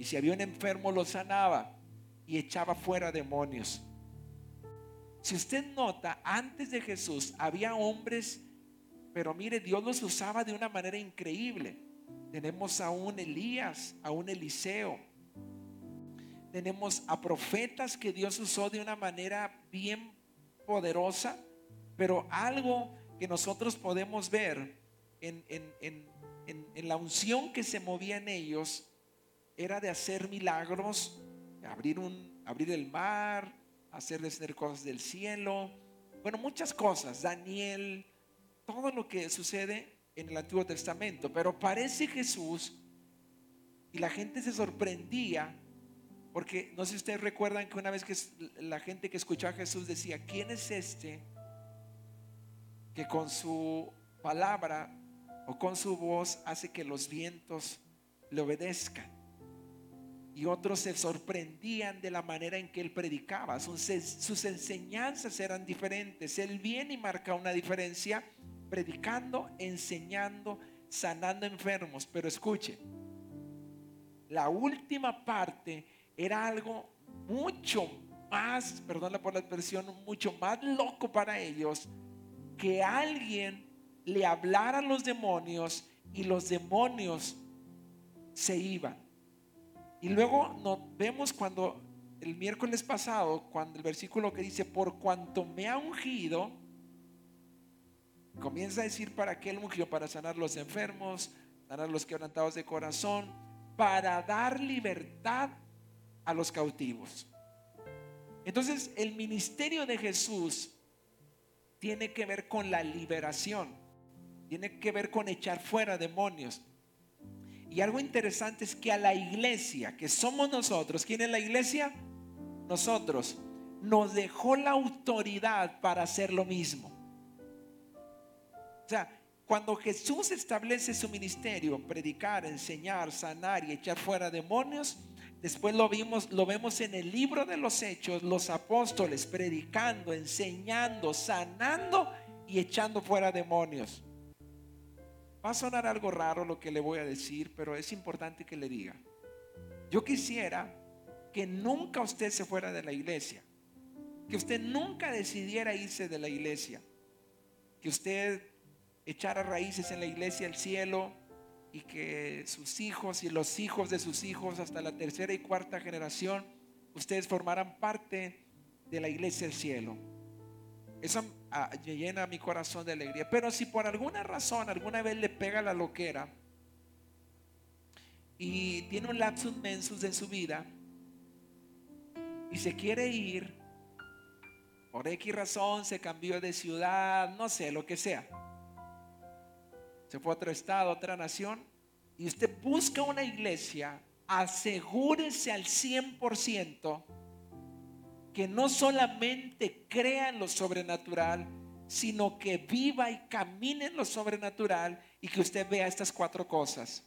Y si había un enfermo, lo sanaba y echaba fuera demonios. Si usted nota, antes de Jesús había hombres, pero mire, Dios los usaba de una manera increíble. Tenemos a un Elías, a un Eliseo. Tenemos a profetas que Dios usó de una manera bien poderosa, pero algo que nosotros podemos ver en, la unción que se movía en ellos era de hacer milagros, abrir, el mar, hacer descender cosas del cielo, bueno, muchas cosas, Daniel, todo lo que sucede en el Antiguo Testamento, pero parece Jesús y la gente se sorprendía porque no sé si ustedes recuerdan que una vez que la gente que escuchaba a Jesús decía, ¿quién es este que con su palabra o con su voz hace que los vientos le obedezcan? Y otros se sorprendían de la manera en que él predicaba. Sus, enseñanzas eran diferentes. Él viene y marca una diferencia predicando, enseñando, sanando enfermos. Pero escuche, la última parte era algo mucho más, perdón por la expresión, mucho más loco para ellos que alguien le hablara a los demonios y los demonios se iban. Y luego nos vemos cuando el miércoles pasado, cuando el versículo que dice, por cuanto me ha ungido, comienza a decir para qué él ungió, para sanar los enfermos, sanar los quebrantados de corazón, para dar libertad a los cautivos. Entonces, el ministerio de Jesús tiene que ver con la liberación, tiene que ver con echar fuera demonios. Y algo interesante es que a la iglesia, que somos nosotros, ¿quién es la iglesia? Nosotros, nos dejó la autoridad para hacer lo mismo. O sea, cuando Jesús establece su ministerio, predicar, enseñar, sanar y echar fuera demonios, Después lo vimos, lo vemos en el libro de los hechos, los apóstoles predicando, enseñando, sanando y echando fuera demonios. Va a sonar algo raro lo que le voy a decir, pero es importante que le diga. Yo quisiera que nunca usted se fuera de la iglesia, que usted nunca decidiera irse de la iglesia, que usted echara raíces en la iglesia del cielo, y que sus hijos y los hijos de sus hijos hasta la tercera y cuarta generación, ustedes formarán parte de la iglesia del cielo. Eso llena mi corazón de alegría. Pero si por alguna razón alguna vez le pega la loquera y tiene un lapsus mensus en su vida y se quiere ir, por X razón se cambió de ciudad, no sé, lo que sea se fue a otro estado, a otra nación, y usted busca una iglesia, asegúrese al 100% que no solamente crea en lo sobrenatural, sino que viva y camine en lo sobrenatural y que usted vea estas cuatro cosas.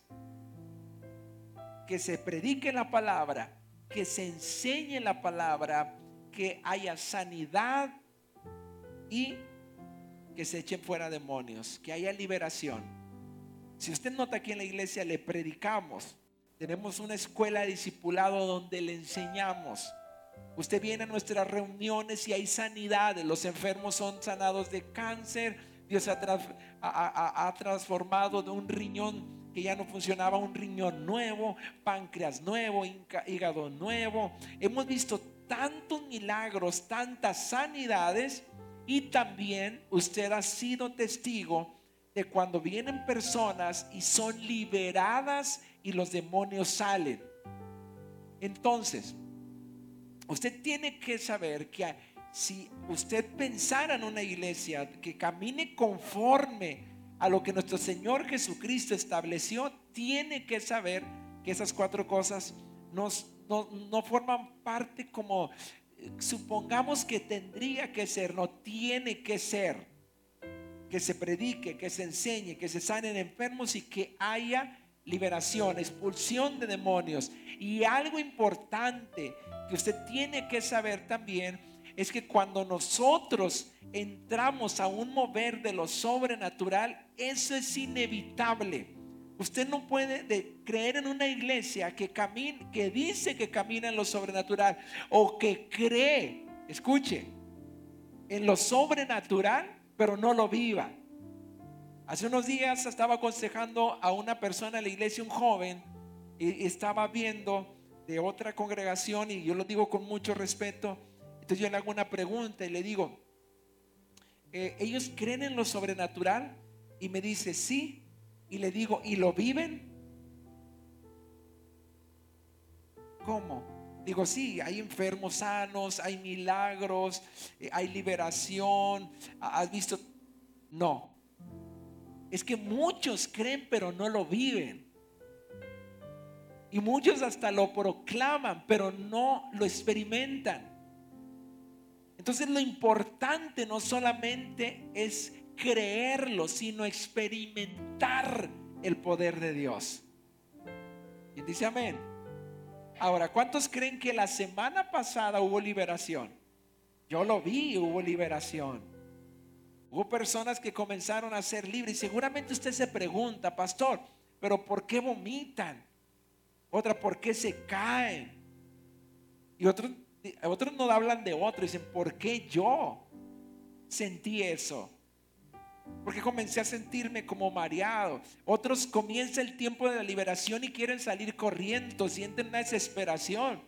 Que se predique la palabra, que se enseñe la palabra, que haya sanidad y que se echen fuera demonios, que haya liberación. Si usted nota aquí en la iglesia le predicamos, tenemos una escuela de discipulado donde le enseñamos. Usted viene a nuestras reuniones y hay sanidades, los enfermos son sanados de cáncer, Dios ha, ha transformado de un riñón que ya no funcionaba, un riñón nuevo, páncreas nuevo, hígado nuevo. Hemos visto tantos milagros, tantas sanidades y también usted ha sido testigo de cuando vienen personas y son liberadas y los demonios salen. Entonces, usted tiene que saber que si usted pensara en una iglesia que camine conforme a lo que nuestro Señor Jesucristo estableció, tiene que saber que esas cuatro cosas no, no forman parte como supongamos que tendría que ser, no tiene que ser, que se predique, que se enseñe, que se sanen enfermos y que haya liberación, expulsión de demonios. Y algo importante que usted tiene que saber también es que cuando nosotros entramos a un mover de lo sobrenatural, eso es inevitable. Usted no puede de creer en una iglesia que dice que camina en lo sobrenatural o que cree, escuche, en lo sobrenatural, pero no lo viva. Hace unos días estaba aconsejando a una persona en la iglesia, un joven, y estaba viendo de otra congregación, y yo lo digo con mucho respeto. Entonces yo le hago una pregunta y le digo, eh, ¿ellos creen en lo sobrenatural? Y me dice, sí. Y le digo, ¿y lo viven? ¿Cómo? Digo, sí, hay enfermos sanos, hay milagros, eh, hay liberación. ¿Has visto? No. Es que muchos creen pero no lo viven. Y muchos hasta lo proclaman, pero no lo experimentan. Entonces lo importante no solamente es creerlo, sino experimentar el poder de Dios. Y dice amén? Ahora, ¿cuántos creen que la semana pasada hubo liberación? Yo lo vi, hubo liberación. Hubo personas que comenzaron a ser libres. Y seguramente usted se pregunta, pastor, pero ¿por qué vomitan? Otra, ¿por qué se caen? Y otros, otros no hablan de otro, dicen, ¿por qué yo sentí eso? Porque comencé a sentirme como mareado. Otros comienza el tiempo de la liberación y quieren salir corriendo, sienten una desesperación.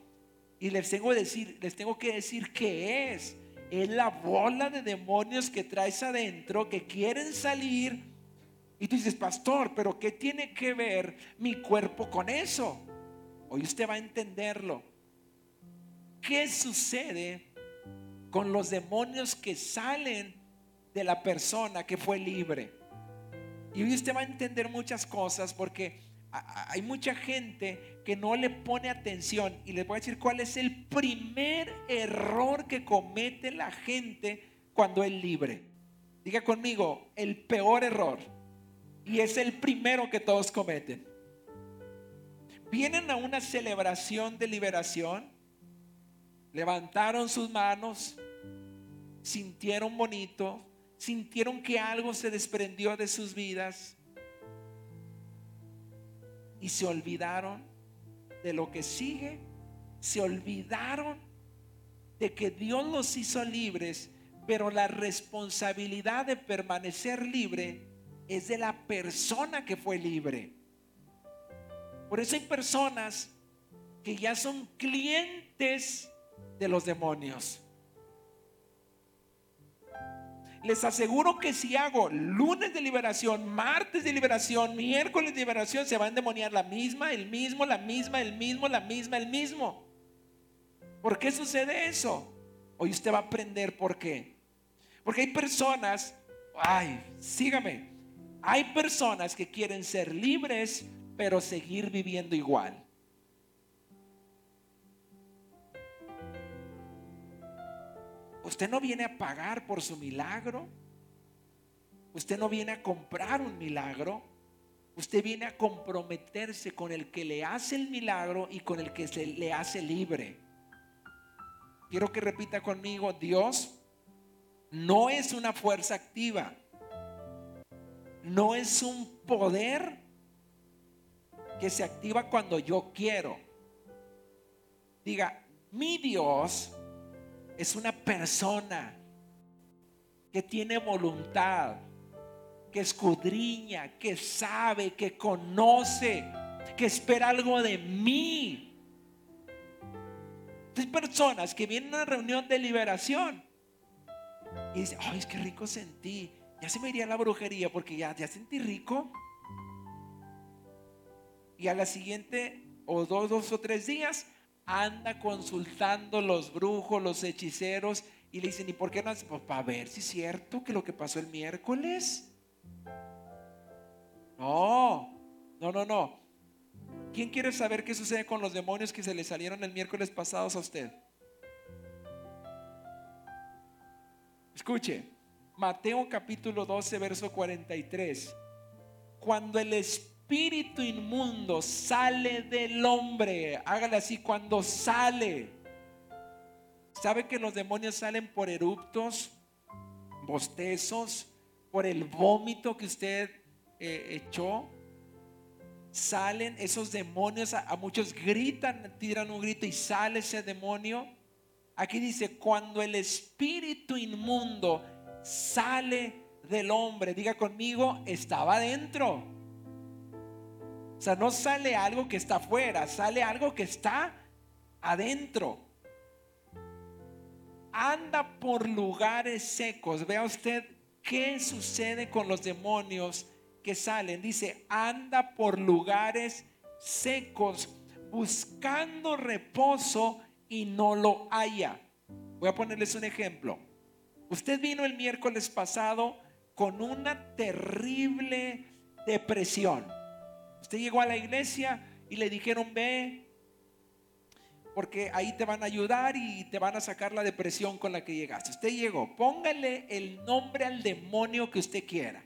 Y les tengo, que decir, les tengo que decir qué es. Es la bola de demonios que traes adentro que quieren salir. Y tú dices, pastor, pero ¿qué tiene que ver mi cuerpo con eso? Hoy usted va a entenderlo. ¿Qué sucede con los demonios que salen de la persona que fue libre. Y hoy usted va a entender muchas cosas porque hay mucha gente que no le pone atención. Y les voy a decir cuál es el primer error que comete la gente cuando es libre. Diga conmigo, el peor error. Y es el primero que todos cometen. Vienen a una celebración de liberación, levantaron sus manos, sintieron bonito, sintieron que algo se desprendió de sus vidas y se olvidaron de lo que sigue, se olvidaron de que Dios los hizo libres, pero la responsabilidad de permanecer libre es de la persona que fue libre. Por eso hay personas que ya son clientes de los demonios. Les aseguro que si hago lunes de liberación, martes de liberación, miércoles de liberación, se va a endemoniar la misma, el mismo, la misma, el mismo, la misma, el mismo. ¿Por qué sucede eso? Hoy usted va a aprender por qué. Porque hay personas, ay, sígame, hay personas que quieren ser libres, pero seguir viviendo igual. Usted no viene a pagar por su milagro. Usted no viene a comprar un milagro. Usted viene a comprometerse con el que le hace el milagro y con el que se le hace libre. Quiero que repita conmigo, Dios no es una fuerza activa. No es un poder que se activa cuando yo quiero. Diga, mi Dios es una persona que tiene voluntad, que escudriña, que sabe, que conoce, que espera algo de mí. Hay personas que vienen a una reunión de liberación y dicen, ay, es que rico sentí. Ya se me iría la brujería porque ya, sentí rico. Y a la siguiente, o dos o tres días, anda consultando los brujos, los hechiceros, y le dicen, ¿y por qué no? Pues para ver si es cierto que lo que pasó el miércoles. No, no, no, no. ¿Quién quiere saber qué sucede con los demonios que se le salieron el miércoles pasados a usted? Escuche, Mateo capítulo 12, verso 43. Cuando el Espíritu espíritu inmundo sale del hombre, hágale así, cuando sale, ¿sabe que los demonios salen por eruptos, bostezos, por el vómito que usted eh, echó? salen esos demonios, a, a muchos gritan, tiran un grito y sale ese demonio. Aquí dice, cuando el espíritu inmundo sale del hombre, diga conmigo, estaba dentro. Sea, no sale algo que está afuera, sale algo que está adentro. Anda por lugares secos. Vea usted qué sucede con los demonios que salen. Dice, anda por lugares secos buscando reposo y no lo haya. Voy a ponerles un ejemplo. Usted vino el miércoles pasado con una terrible depresión. Usted llegó a la iglesia y le dijeron, ve, porque ahí te van a ayudar y te van a sacar la depresión con la que llegaste. Usted llegó, póngale el nombre al demonio que usted quiera.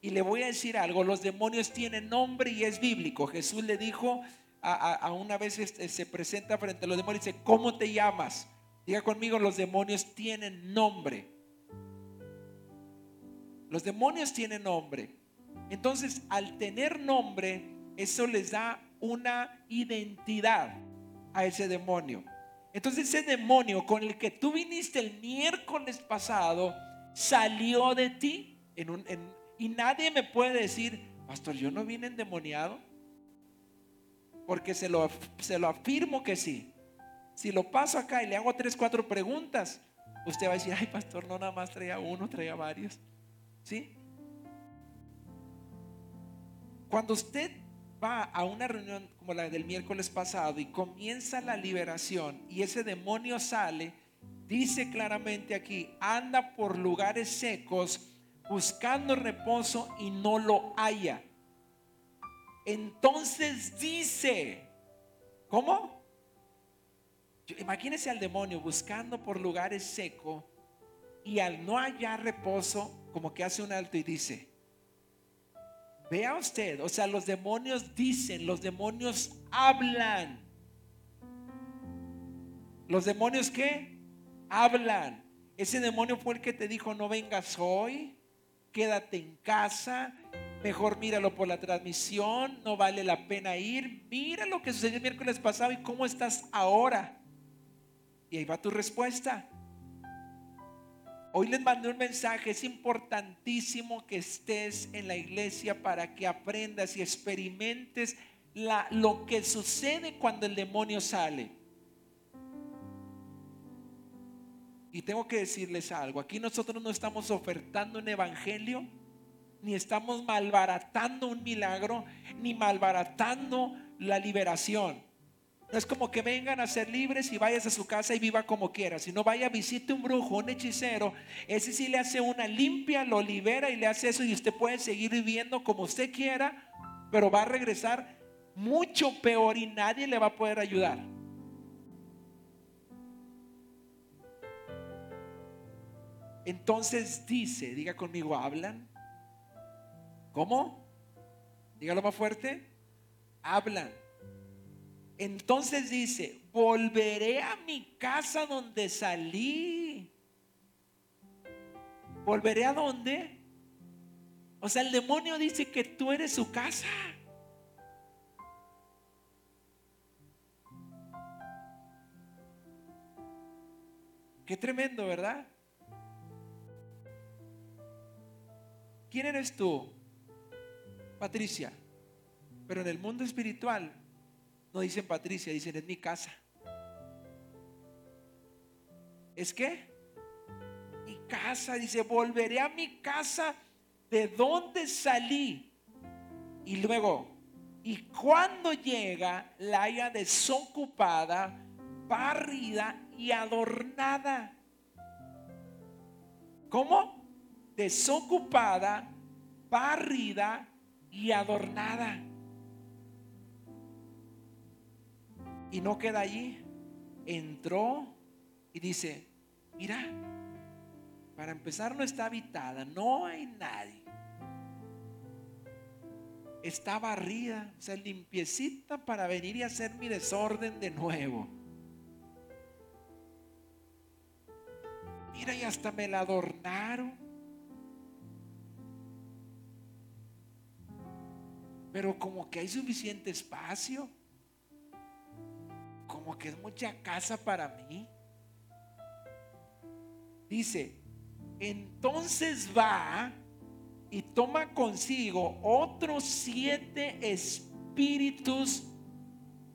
Y le voy a decir algo, los demonios tienen nombre y es bíblico. Jesús le dijo a, una vez este, se presenta frente a los demonios y dice, ¿cómo te llamas? Diga conmigo, los demonios tienen nombre. Los demonios tienen nombre. Entonces, al tener nombre, eso les da una identidad a ese demonio. Entonces, ese demonio con el que tú viniste el miércoles pasado salió de ti y nadie me puede decir, pastor, yo no vine endemoniado. Porque se lo, se lo afirmo que sí. Si lo paso acá y le hago tres, cuatro preguntas, usted va a decir, ay, pastor, no nada más traía uno, traía varios. ¿Sí? Cuando usted va a una reunión como la del miércoles pasado y comienza la liberación y ese demonio sale, dice claramente aquí, anda por lugares secos buscando reposo y no lo haya. Entonces dice, ¿cómo? Imagínese al demonio buscando por lugares secos y al no hallar reposo, como que hace un alto y dice, vea usted, o sea, los demonios dicen, los demonios hablan. Los demonios qué? Hablan. Ese demonio fue el que te dijo, no vengas hoy, quédate en casa, mejor míralo por la transmisión, no vale la pena ir, mira lo que sucedió el miércoles pasado y cómo estás ahora. Y ahí va tu respuesta. Hoy les mandé un mensaje, es importantísimo que estés en la iglesia para que aprendas y experimentes lo que sucede cuando el demonio sale. Y tengo que decirles algo, aquí nosotros no estamos ofertando un evangelio, ni estamos malbaratando un milagro, ni malbaratando la liberación. No es como que vengan a ser libres y vayas a su casa y viva como quiera. Si no vaya, visite un brujo, un hechicero. Ese sí le hace una limpia, lo libera y le hace eso y usted puede seguir viviendo como usted quiera, pero va a regresar mucho peor y nadie le va a poder ayudar. Entonces dice, diga conmigo, hablan. ¿Cómo? Dígalo más fuerte. Hablan. Entonces dice, volveré a mi casa donde salí. ¿Volveré a dónde? O sea, el demonio dice que tú eres su casa. Qué tremendo, ¿verdad? ¿Quién eres tú? Patricia. Pero en el mundo espiritual no dicen Patricia, dicen es mi casa. ¿Es qué? Mi casa, dice, volveré a mi casa de donde salí. Y luego, y cuando llega, la haya desocupada, barrida y adornada. ¿Cómo? Desocupada, barrida y adornada. Y no queda allí. Entró y dice, mira, para empezar no está habitada, no hay nadie. Está barrida, o sea, limpiecita para venir y hacer mi desorden de nuevo. Mira, y hasta me la adornaron. pero como que hay suficiente espacio, como que es mucha casa para mí. Dice, entonces va y toma consigo otros siete espíritus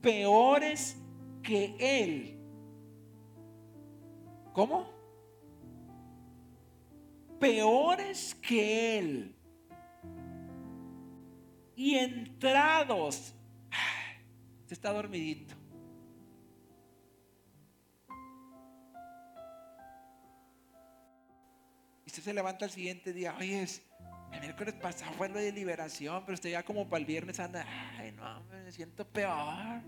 peores que él. ¿Cómo? Peores que él. Y entrados. Se está dormidito. Usted se levanta el siguiente día. Oye, el miércoles pasado fue lo de liberación, pero usted ya como para el viernes anda. Ay, no, me siento peor.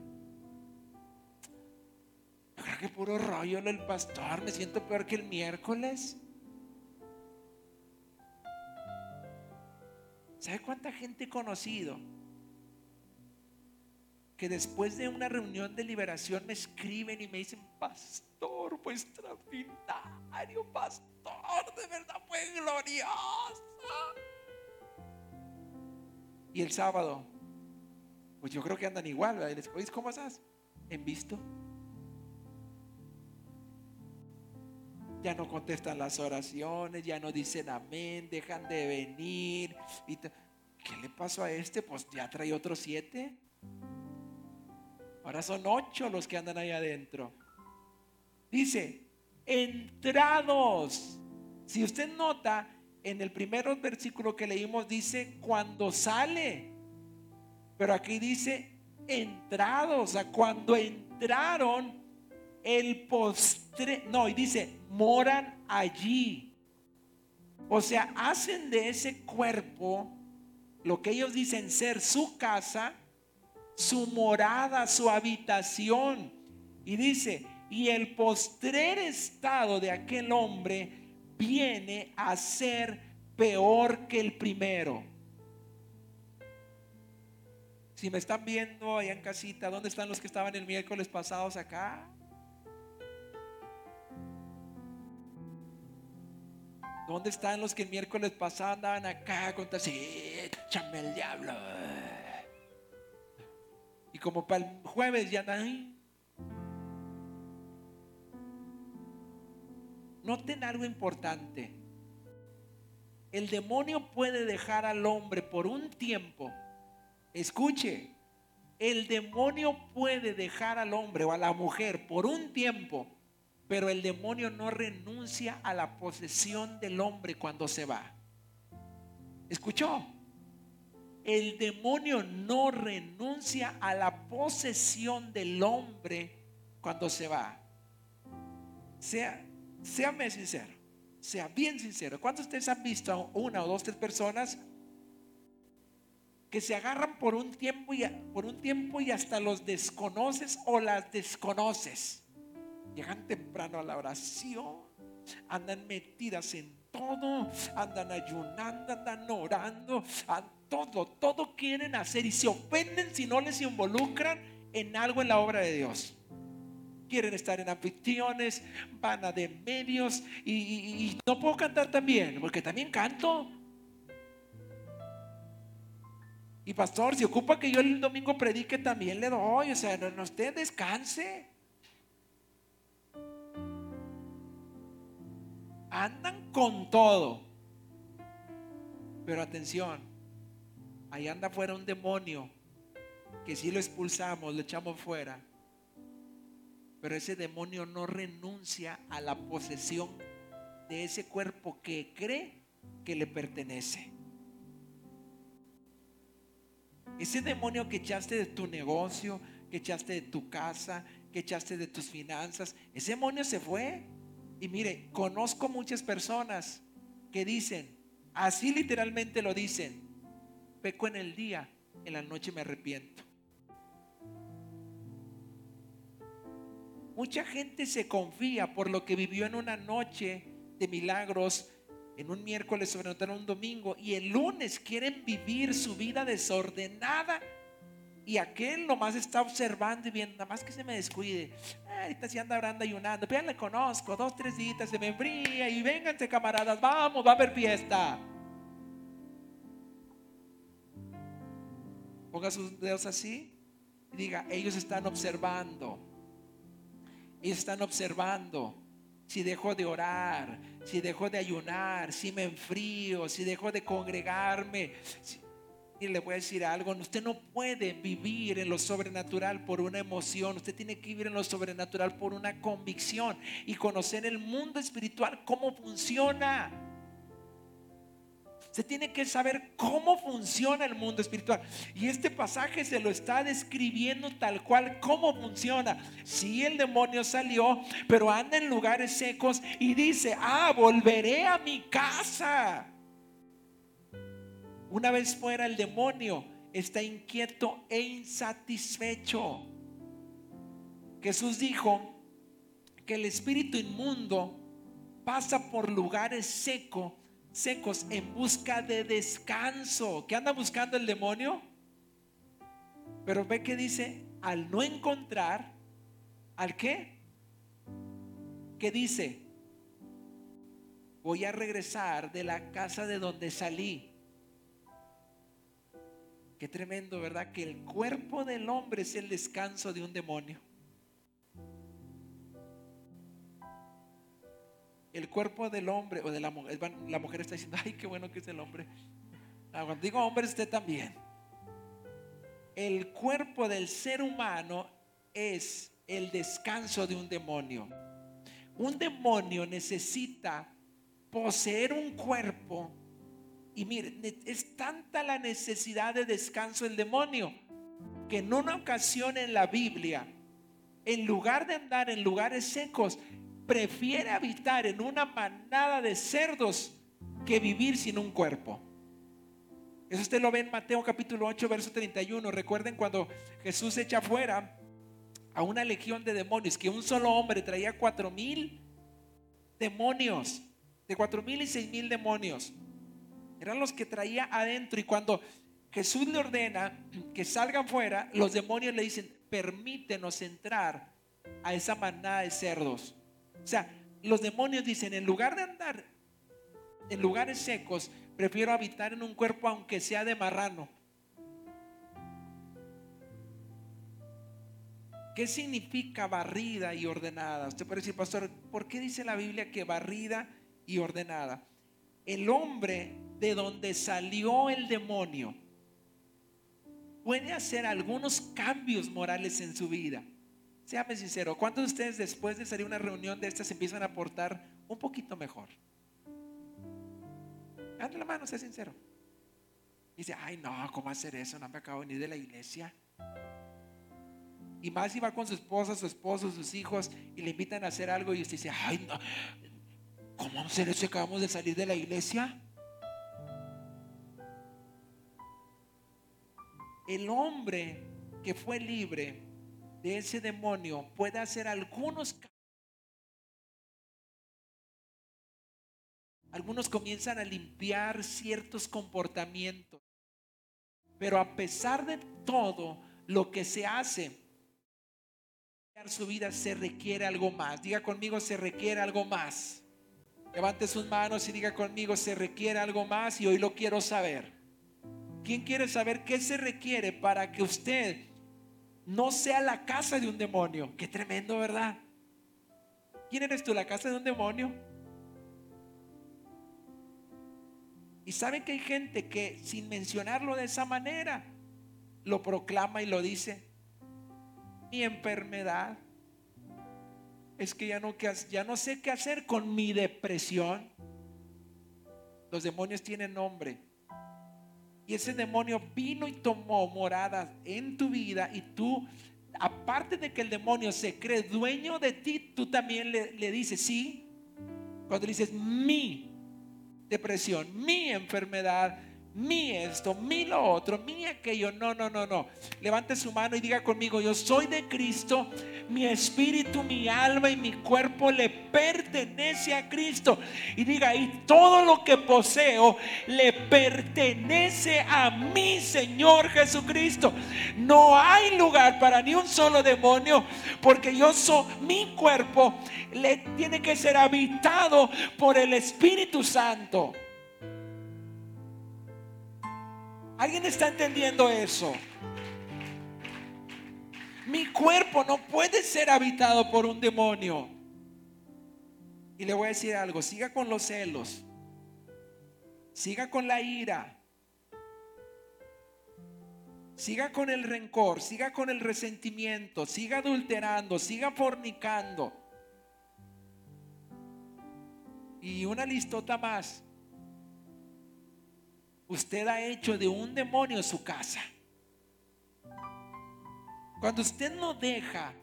creo que puro rollo lo del pastor. Me siento peor que el miércoles. ¿Sabe cuánta gente he conocido? Que después de una reunión de liberación me escriben y me dicen, pastor, fue extraordinario, pastor, de verdad fue glorioso. Y el sábado, pues yo creo que andan igual, ¿verdad? ¿cómo estás? ¿En visto? ya no contestan las oraciones, ya no dicen amén, dejan de venir. ¿Qué le pasó a este? Pues ya trae otros siete. Ahora son ocho los que andan ahí adentro. Dice, entrados. Si usted nota, en el primer versículo que leímos dice cuando sale. Pero aquí dice entrados, o sea, cuando entraron el postre, no, y dice, moran allí. O sea, hacen de ese cuerpo lo que ellos dicen ser su casa, su morada, su habitación. Y dice, y el postrer estado de aquel hombre viene a ser peor que el primero. Si me están viendo allá en casita, ¿dónde están los que estaban el miércoles pasados acá? ¿Dónde están los que el miércoles pasado andaban acá con sí, échame el diablo? Y como para el jueves ya andan Noten algo importante. El demonio puede dejar al hombre por un tiempo. Escuche, el demonio puede dejar al hombre o a la mujer por un tiempo pero el demonio no renuncia a la posesión del hombre cuando se va. ¿Escuchó? El demonio no renuncia a la posesión del hombre cuando se va. Sea, séame sincero, sea bien sincero. ¿Cuántos de ustedes han visto una o dos, tres personas que se agarran por un tiempo y por un tiempo y hasta los desconoces o las desconoces? llegan temprano a la oración, andan metidas en todo, andan ayunando, andan orando, a todo, todo quieren hacer y se ofenden si no les involucran en algo en la obra de Dios. Quieren estar en anfitriones, van a de medios y, no puedo cantar también, porque también canto. Y pastor, si ocupa que yo el domingo predique, también le doy. O sea, no, usted descanse. andan con todo. Pero atención, ahí anda fuera un demonio que si lo expulsamos, lo echamos fuera. Pero ese demonio no renuncia a la posesión de ese cuerpo que cree que le pertenece. Ese demonio que echaste de tu negocio, que echaste de tu casa, que echaste de tus finanzas, ese demonio se fue. Y mire, conozco muchas personas que dicen, así literalmente lo dicen, peco en el día, en la noche me arrepiento. Mucha gente se confía por lo que vivió en una noche de milagros, en un miércoles sobrenatural, un domingo, y el lunes quieren vivir su vida desordenada y aquel nomás está observando y viendo, nada más que se me descuide. ahorita si anda orando ayunando, pero ya le conozco, dos, tres días se me enfría y vénganse camaradas, vamos, va a haber fiesta. Ponga sus dedos así y diga, ellos están observando. Ellos están observando si dejo de orar, si dejo de ayunar, si me enfrío, si dejo de congregarme. Y le voy a decir algo, usted no puede vivir en lo sobrenatural por una emoción, usted tiene que vivir en lo sobrenatural por una convicción y conocer el mundo espiritual, cómo funciona. Usted tiene que saber cómo funciona el mundo espiritual. Y este pasaje se lo está describiendo tal cual cómo funciona. Si el demonio salió, pero anda en lugares secos y dice, ah, volveré a mi casa. Una vez fuera el demonio está inquieto e insatisfecho. Jesús dijo que el espíritu inmundo pasa por lugares secos secos en busca de descanso. ¿Qué anda buscando el demonio? Pero ve que dice, al no encontrar, ¿al qué? ¿Qué dice? Voy a regresar de la casa de donde salí. Qué tremendo, ¿verdad? Que el cuerpo del hombre es el descanso de un demonio. El cuerpo del hombre o de la mujer, la mujer está diciendo, ay, qué bueno que es el hombre. Ah, cuando digo hombre, usted también. El cuerpo del ser humano es el descanso de un demonio. Un demonio necesita poseer un cuerpo. Y mire, es tanta la necesidad de descanso del demonio que en una ocasión en la Biblia, en lugar de andar en lugares secos, prefiere habitar en una manada de cerdos que vivir sin un cuerpo. Eso usted lo ve en Mateo capítulo 8, verso 31. Recuerden cuando Jesús echa fuera a una legión de demonios, que un solo hombre traía cuatro mil demonios, de cuatro mil y seis mil demonios. Eran los que traía adentro. Y cuando Jesús le ordena que salgan fuera, los demonios le dicen, permítenos entrar a esa manada de cerdos. O sea, los demonios dicen, en lugar de andar en lugares secos, prefiero habitar en un cuerpo aunque sea de marrano. ¿Qué significa barrida y ordenada? Usted puede decir, pastor, ¿por qué dice la Biblia que barrida y ordenada? El hombre de donde salió el demonio puede hacer algunos cambios morales en su vida. Séame sincero, ¿cuántos de ustedes después de salir a una reunión de estas empiezan a portar un poquito mejor? Dale la mano, sea sincero. dice, ay no, ¿cómo hacer eso? No me acabo de venir de la iglesia. Y más si va con su esposa, su esposo, sus hijos y le invitan a hacer algo y usted dice, ay no, ¿cómo hacer eso? Acabamos de salir de la iglesia. El hombre que fue libre de ese demonio puede hacer algunos Algunos comienzan a limpiar ciertos comportamientos. Pero a pesar de todo lo que se hace, su vida se requiere algo más. Diga conmigo, se requiere algo más. Levante sus manos y diga conmigo, se requiere algo más y hoy lo quiero saber. ¿Quién quiere saber qué se requiere para que usted no sea la casa de un demonio. Qué tremendo, ¿verdad? ¿Quién eres tú? ¿La casa de un demonio? Y saben que hay gente que sin mencionarlo de esa manera, lo proclama y lo dice. Mi enfermedad es que ya no, ya no sé qué hacer con mi depresión. Los demonios tienen nombre. Y ese demonio vino y tomó morada en tu vida y tú, aparte de que el demonio se cree dueño de ti, tú también le, le dices, sí, cuando dices mi depresión, mi enfermedad, mi esto, mi lo otro, mi aquello. No, no, no, no. Levante su mano y diga conmigo, yo soy de Cristo, mi espíritu, mi alma y mi cuerpo le pertenece a Cristo. Y diga, y todo lo que poseo le pertenece a mi Señor Jesucristo. No hay lugar para ni un solo demonio, porque yo soy, mi cuerpo le tiene que ser habitado por el Espíritu Santo. ¿Alguien está entendiendo eso? Mi cuerpo no puede ser habitado por un demonio. Y le voy a decir algo, siga con los celos, siga con la ira, siga con el rencor, siga con el resentimiento, siga adulterando, siga fornicando. Y una listota más. Usted ha hecho de un demonio su casa. Cuando usted no deja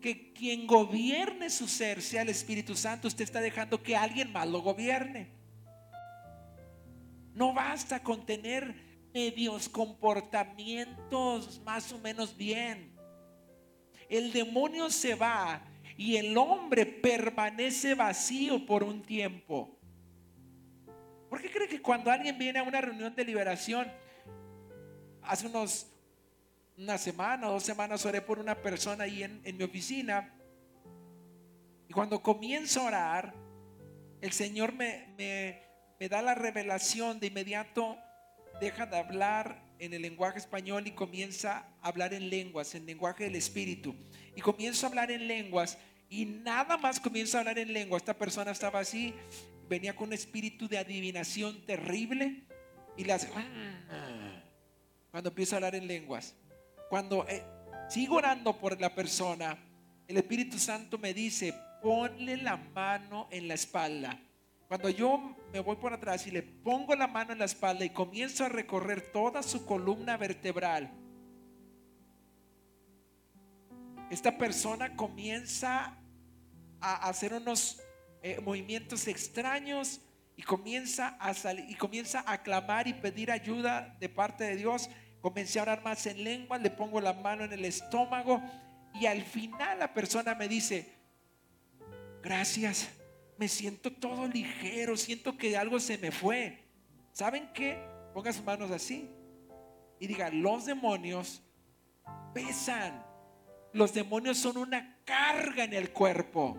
que quien gobierne su ser sea el Espíritu Santo, usted está dejando que alguien más lo gobierne. No basta con tener medios comportamientos más o menos bien. El demonio se va y el hombre permanece vacío por un tiempo. ¿Por qué cree que cuando alguien viene a una reunión de liberación, hace unos una semana o dos semanas oré por una persona ahí en, mi oficina. Y cuando comienzo a orar, el Señor me, me, da la revelación de inmediato, deja de hablar en el lenguaje español y comienza a hablar en lenguas, en lenguaje del Espíritu. Y comienzo a hablar en lenguas y nada más comienzo a hablar en lengua. Esta persona estaba así, venía con un espíritu de adivinación terrible y le hace... Cuando empiezo a hablar en lenguas. Cuando eh, sigo orando por la persona, el Espíritu Santo me dice, ponle la mano en la espalda. Cuando yo me voy por atrás y le pongo la mano en la espalda y comienzo a recorrer toda su columna vertebral, esta persona comienza a hacer unos eh, movimientos extraños y comienza a salir y comienza a clamar y pedir ayuda de parte de Dios Comencé a orar más en lengua, le pongo la mano en el estómago y al final la persona me dice, gracias, me siento todo ligero, siento que algo se me fue. ¿Saben qué? Ponga sus manos así y diga, los demonios pesan. Los demonios son una carga en el cuerpo.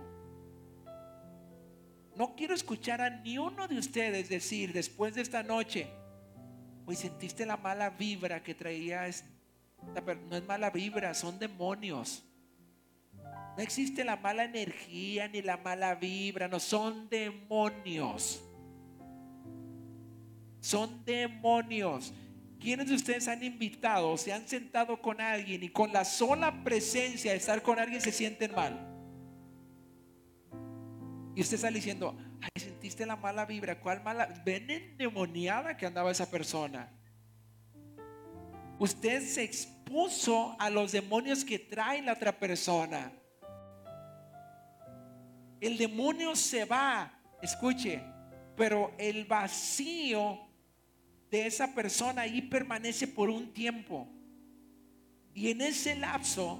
No quiero escuchar a ni uno de ustedes decir después de esta noche, Hoy sentiste la mala vibra que traía no es mala vibra, son demonios. No existe la mala energía ni la mala vibra, no son demonios. Son demonios. ¿Quiénes de ustedes han invitado, se han sentado con alguien y con la sola presencia de estar con alguien se sienten mal? Y usted está diciendo, ay, sentiste la mala vibra, ¿cuál mala? Ven endemoniada que andaba esa persona. Usted se expuso a los demonios que trae la otra persona. El demonio se va, escuche, pero el vacío de esa persona ahí permanece por un tiempo. Y en ese lapso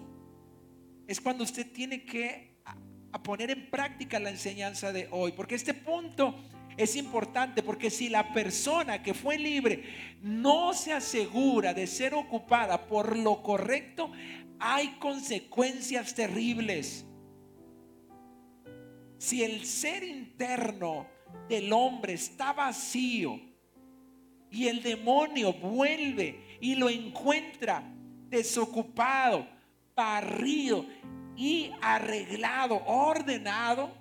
es cuando usted tiene que a poner en práctica la enseñanza de hoy. Porque este punto es importante, porque si la persona que fue libre no se asegura de ser ocupada por lo correcto, hay consecuencias terribles. Si el ser interno del hombre está vacío y el demonio vuelve y lo encuentra desocupado, barrido, y arreglado, ordenado,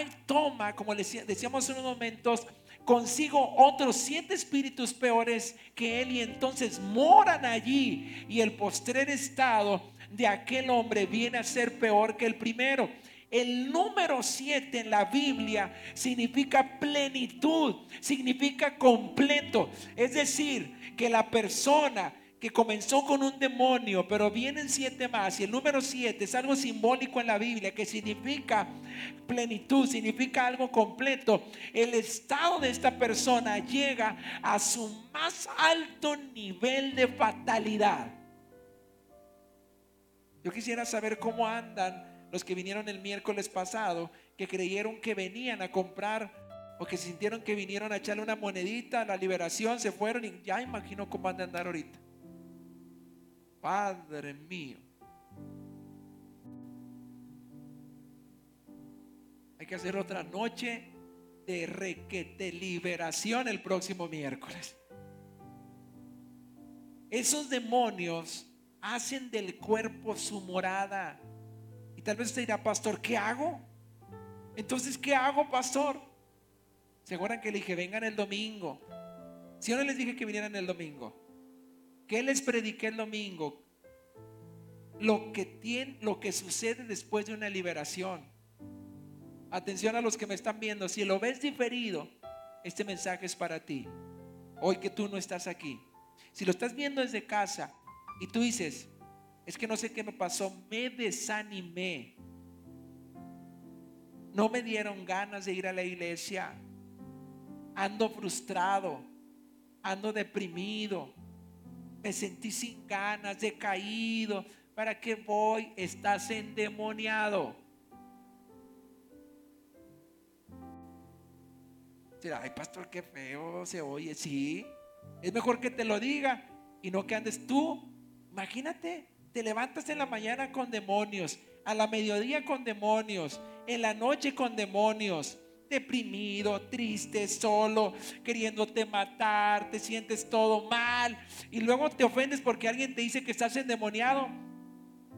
y toma, como decíamos en unos momentos, consigo otros siete espíritus peores que él y entonces moran allí y el postrer estado de aquel hombre viene a ser peor que el primero. El número siete en la Biblia significa plenitud, significa completo. Es decir, que la persona que comenzó con un demonio, pero vienen siete más. Y el número siete es algo simbólico en la Biblia que significa plenitud, significa algo completo. El estado de esta persona llega a su más alto nivel de fatalidad. Yo quisiera saber cómo andan los que vinieron el miércoles pasado, que creyeron que venían a comprar o que sintieron que vinieron a echarle una monedita a la liberación, se fueron y ya imagino cómo han de andar ahorita. Padre mío. Hay que hacer otra noche de requete liberación el próximo miércoles. esos demonios hacen del cuerpo su morada. Y tal vez usted dirá, pastor, ¿qué hago? Entonces, ¿qué hago, pastor? ¿Se acuerdan que le dije, vengan el domingo? Si yo no les dije que vinieran el domingo, ¿qué les prediqué el domingo? Lo que, tiene, lo que sucede después de una liberación. Atención a los que me están viendo, si lo ves diferido, este mensaje es para ti. Hoy que tú no estás aquí. Si lo estás viendo desde casa y tú dices, es que no sé qué me pasó, me desanimé. No me dieron ganas de ir a la iglesia. Ando frustrado, ando deprimido, me sentí sin ganas, decaído. ¿Para qué voy? Estás endemoniado. ay, pastor, qué feo se oye. Sí, es mejor que te lo diga y no que andes tú. Imagínate, te levantas en la mañana con demonios, a la mediodía con demonios, en la noche con demonios, deprimido, triste, solo, queriéndote matar, te sientes todo mal y luego te ofendes porque alguien te dice que estás endemoniado.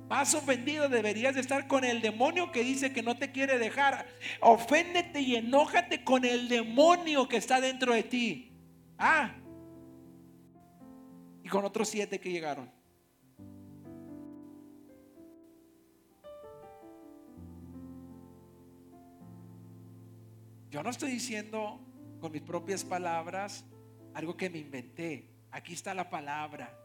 Más ofendido deberías de estar con el demonio que dice que no te quiere dejar. Oféndete y enójate con el demonio que está dentro de ti. Ah. Y con otros siete que llegaron. Yo no estoy diciendo con mis propias palabras algo que me inventé. Aquí está la palabra.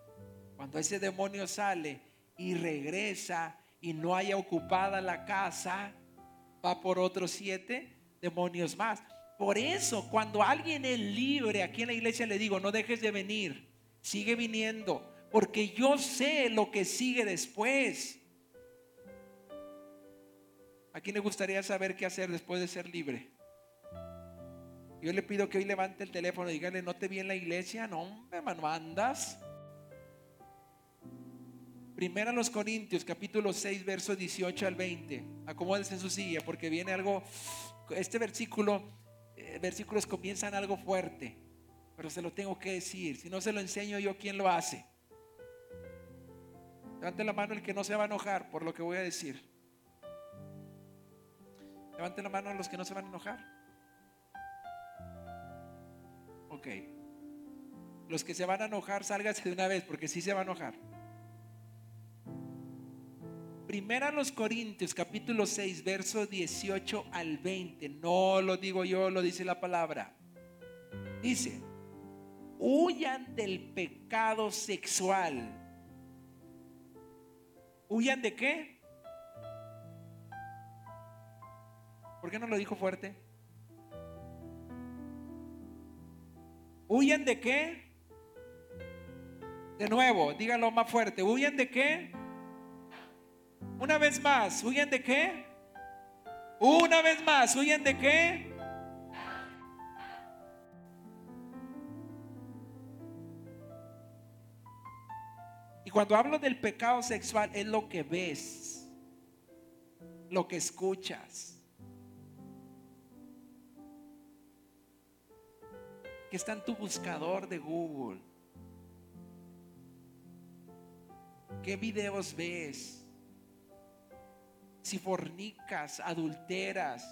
Cuando ese demonio sale y regresa y no haya ocupada la casa, va por otros siete demonios más. Por eso, cuando alguien es libre, aquí en la iglesia le digo, no dejes de venir, sigue viniendo, porque yo sé lo que sigue después. ¿A quién le gustaría saber qué hacer después de ser libre? Yo le pido que hoy levante el teléfono y dígale, no te vi la iglesia, no me mandas. Primera los Corintios, capítulo 6, verso 18 al 20. Acomódese en su silla porque viene algo, este versículo, eh, versículos comienzan algo fuerte, pero se lo tengo que decir. Si no se lo enseño yo, ¿quién lo hace? Levante la mano el que no se va a enojar por lo que voy a decir. Levante la mano a los que no se van a enojar. Ok. Los que se van a enojar, sálgase de una vez, porque sí se va a enojar. Primera los Corintios, capítulo 6, verso 18 al 20. No lo digo yo, lo dice la palabra. Dice, huyan del pecado sexual. ¿Huyan de qué? ¿Por qué no lo dijo fuerte? ¿Huyen de qué? De nuevo, díganlo más fuerte. ¿Huyen de qué? Una vez más, ¿huyen de qué? Una vez más, ¿huyen de qué? Y cuando hablo del pecado sexual es lo que ves, lo que escuchas que está en tu buscador de Google. ¿Qué videos ves? Si fornicas, adulteras.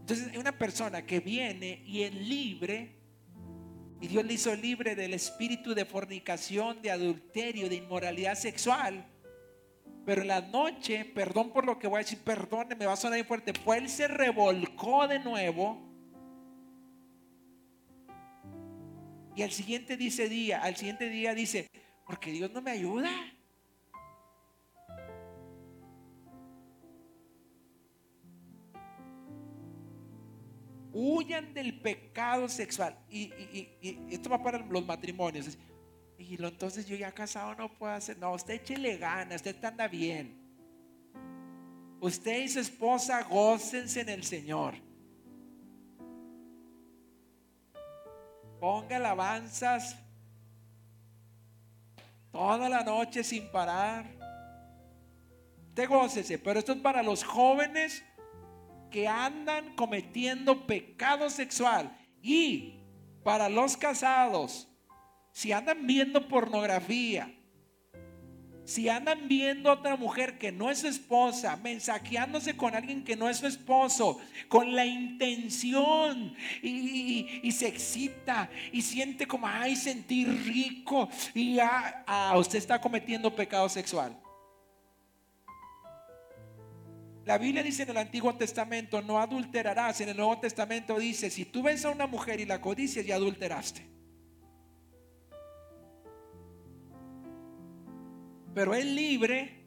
Entonces, una persona que viene y es libre, y Dios le hizo libre del espíritu de fornicación, de adulterio, de inmoralidad sexual. Pero en la noche, perdón por lo que voy a decir, perdón, me va a sonar muy fuerte, pues él se revolcó de nuevo Y al siguiente dice día, al siguiente día dice, porque Dios no me ayuda. Huyan del pecado sexual. Y, esto va para los matrimonios. Y lo, entonces yo ya casado no puedo hacer. No, usted échele ganas, usted anda bien. Usted y su esposa gócense en el Señor. Ponga alabanzas toda la noche sin parar. Te gócese, pero esto es para los jóvenes que andan cometiendo pecado sexual y para los casados si andan viendo pornografía, si andan viendo a otra mujer que no es su esposa, mensajeándose con alguien que no es su esposo, con la intención y, se excita y siente como, ay, sentir rico y ya, ah, usted está cometiendo pecado sexual. La Biblia dice en el Antiguo Testamento, no adulterarás. En el Nuevo Testamento dice, si tú ves a una mujer y la codicias, ya adulteraste. Pero es libre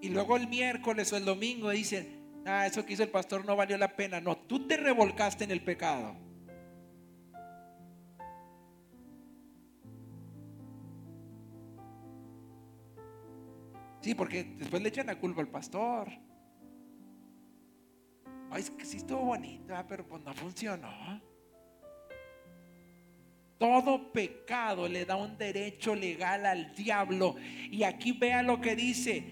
y luego el miércoles o el domingo dice, ah, eso que hizo el pastor no valió la pena. No, tú te revolcaste en el pecado. Sí, porque después le echan la culpa al pastor. Ay, es que sí estuvo bonito, pero pues no funcionó. Todo pecado le da un derecho legal al diablo. Y aquí vea lo que dice.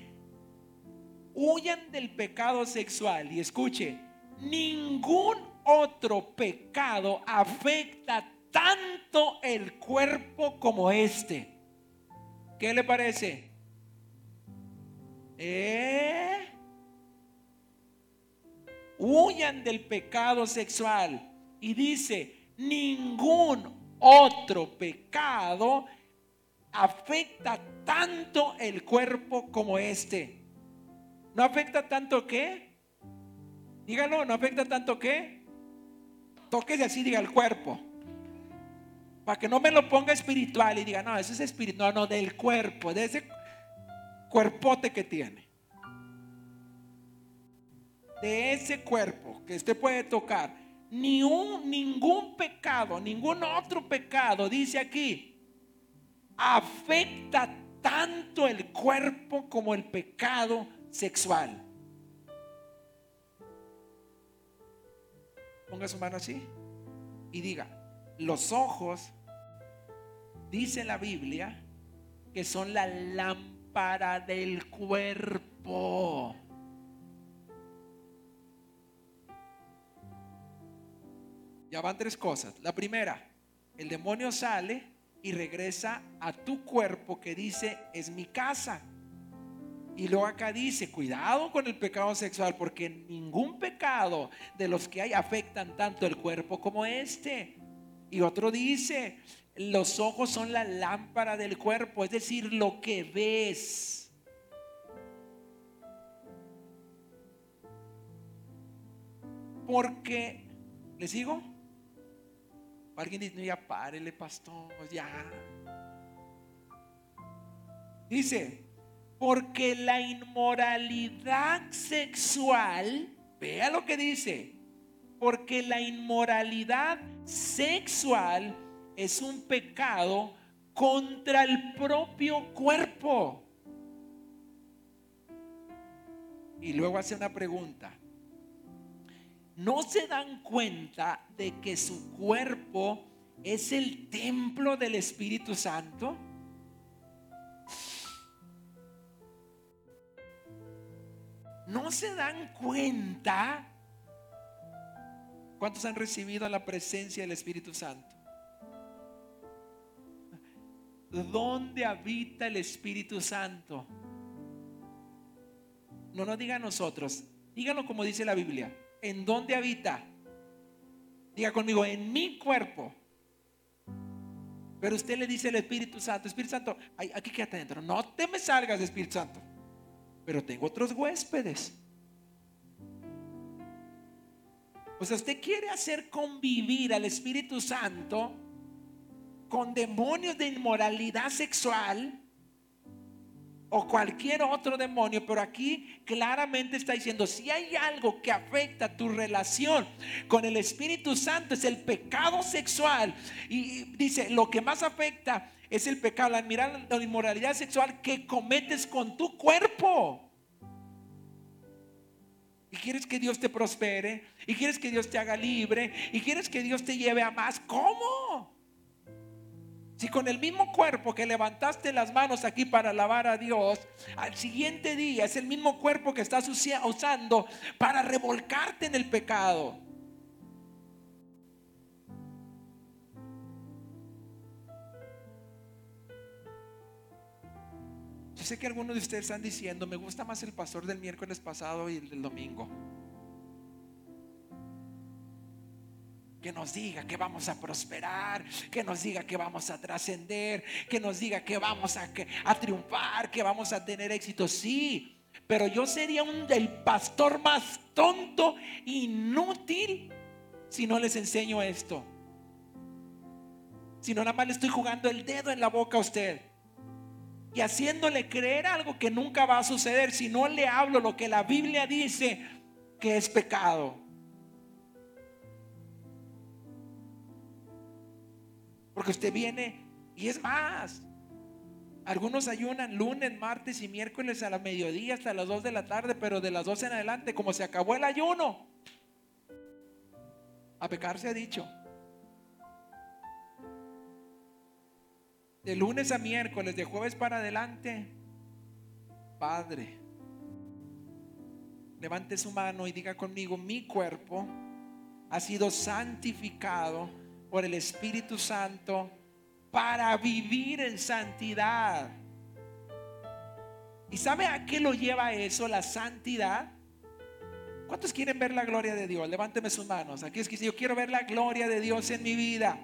Huyan del pecado sexual. Y escuche, ningún otro pecado afecta tanto el cuerpo como este. ¿Qué le parece? ¿Eh? Huyan del pecado sexual. Y dice, ningún otro pecado afecta tanto el cuerpo como este. ¿No afecta tanto qué? Dígalo, ¿no afecta tanto qué? Tóquese así, diga el cuerpo. Para que no me lo ponga espiritual y diga, no, eso es espiritual, no, no, del cuerpo, de ese cuerpote que tiene. De ese cuerpo que usted puede tocar ni un, ningún pecado, ningún otro pecado, dice aquí, afecta tanto el cuerpo como el pecado sexual. Ponga su mano así y diga, los ojos, dice la Biblia, que son la lámpara del cuerpo. Ya van tres cosas. La primera, el demonio sale y regresa a tu cuerpo que dice, es mi casa. Y luego acá dice, cuidado con el pecado sexual, porque ningún pecado de los que hay afectan tanto el cuerpo como este. Y otro dice, los ojos son la lámpara del cuerpo, es decir, lo que ves. Porque, ¿le sigo? Alguien dice, no, ya párele, pastor, ya. Dice, porque la inmoralidad sexual, vea lo que dice, porque la inmoralidad sexual es un pecado contra el propio cuerpo. Y luego hace una pregunta no se dan cuenta de que su cuerpo es el templo del Espíritu Santo? ¿No se dan cuenta? ¿Cuántos han recibido la presencia del Espíritu Santo? ¿Dónde habita el Espíritu Santo? No nos diga a nosotros, díganlo como dice la Biblia. ¿En dónde habita? Diga conmigo, en mi cuerpo. Pero usted le dice al Espíritu Santo, Espíritu Santo, aquí quédate adentro. No te me salgas, Espíritu Santo. Pero tengo otros huéspedes. O sea, usted quiere hacer convivir al Espíritu Santo con demonios de inmoralidad sexual o cualquier otro demonio, pero aquí claramente está diciendo, si hay algo que afecta tu relación con el Espíritu Santo es el pecado sexual. Y dice, lo que más afecta es el pecado, la, la inmoralidad sexual que cometes con tu cuerpo. Y quieres que Dios te prospere, y quieres que Dios te haga libre, y quieres que Dios te lleve a más. ¿Cómo? Si con el mismo cuerpo que levantaste las manos aquí para alabar a Dios, al siguiente día es el mismo cuerpo que estás usando para revolcarte en el pecado. Yo sé que algunos de ustedes están diciendo, me gusta más el pastor del miércoles pasado y el del domingo. Que nos diga que vamos a prosperar, que nos diga que vamos a trascender, que nos diga que vamos a, triunfar, que vamos a tener éxito. Sí, pero yo sería un del pastor más tonto, inútil, si no les enseño esto. Si no, nada más le estoy jugando el dedo en la boca a usted y haciéndole creer algo que nunca va a suceder si no le hablo lo que la Biblia dice que es pecado. Porque usted viene y es más. Algunos ayunan lunes, martes y miércoles a la mediodía hasta las 2 de la tarde, pero de las 12 en adelante, como se acabó el ayuno, a pecar se ha dicho. De lunes a miércoles, de jueves para adelante, Padre, levante su mano y diga conmigo, mi cuerpo ha sido santificado por el Espíritu Santo para vivir en santidad. ¿Y sabe a qué lo lleva eso, la santidad? ¿Cuántos quieren ver la gloria de Dios? Levánteme sus manos. Aquí es que yo quiero ver la gloria de Dios en mi vida.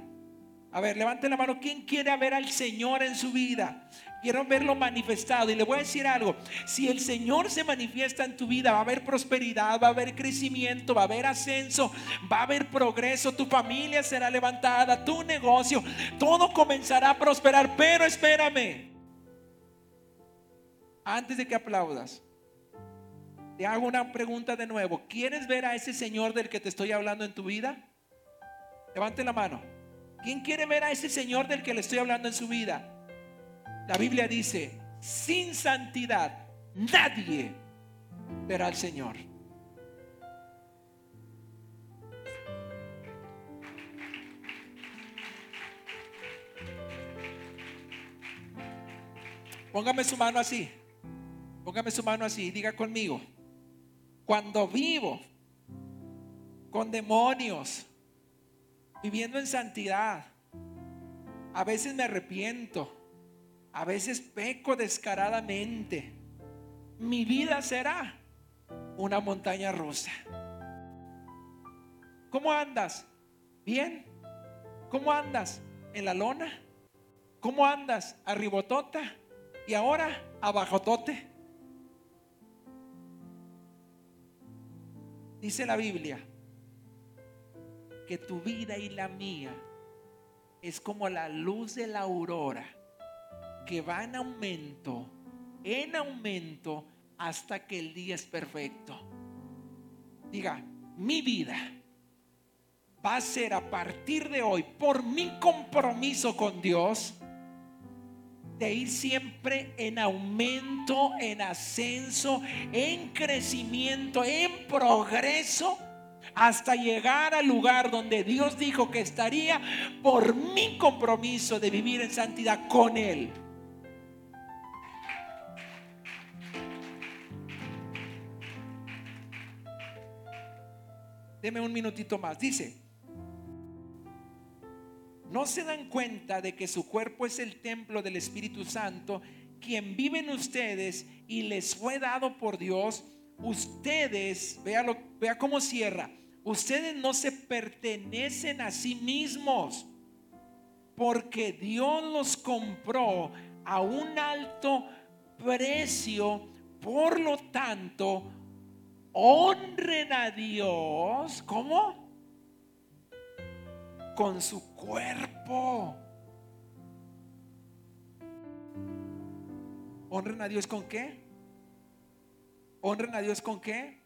A ver, levante la mano. ¿Quién quiere ver al Señor en su vida? Quiero verlo manifestado. Y le voy a decir algo. Si el Señor se manifiesta en tu vida, va a haber prosperidad, va a haber crecimiento, va a haber ascenso, va a haber progreso. Tu familia será levantada, tu negocio, todo comenzará a prosperar. Pero espérame. Antes de que aplaudas, te hago una pregunta de nuevo. ¿Quieres ver a ese Señor del que te estoy hablando en tu vida? Levante la mano. ¿Quién quiere ver a ese Señor del que le estoy hablando en su vida? La Biblia dice, sin santidad nadie verá al Señor. Póngame su mano así. Póngame su mano así. Diga conmigo. Cuando vivo con demonios, viviendo en santidad. A veces me arrepiento, a veces peco descaradamente. Mi vida será una montaña rusa. ¿Cómo andas? ¿Bien? ¿Cómo andas? ¿En la lona? ¿Cómo andas? ¿Arribotota? ¿Y ahora abajotote? Dice la Biblia que tu vida y la mía es como la luz de la aurora que va en aumento, en aumento hasta que el día es perfecto. Diga, mi vida va a ser a partir de hoy, por mi compromiso con Dios, de ir siempre en aumento, en ascenso, en crecimiento, en progreso hasta llegar al lugar donde Dios dijo que estaría por mi compromiso de vivir en santidad con Él. Deme un minutito más. Dice, ¿no se dan cuenta de que su cuerpo es el templo del Espíritu Santo, quien vive en ustedes y les fue dado por Dios? Ustedes, vea, vea cómo cierra Ustedes no se pertenecen a sí mismos porque Dios los compró a un alto precio. Por lo tanto, honren a Dios. ¿Cómo? Con su cuerpo. ¿Honren a Dios con qué? ¿Honren a Dios con qué?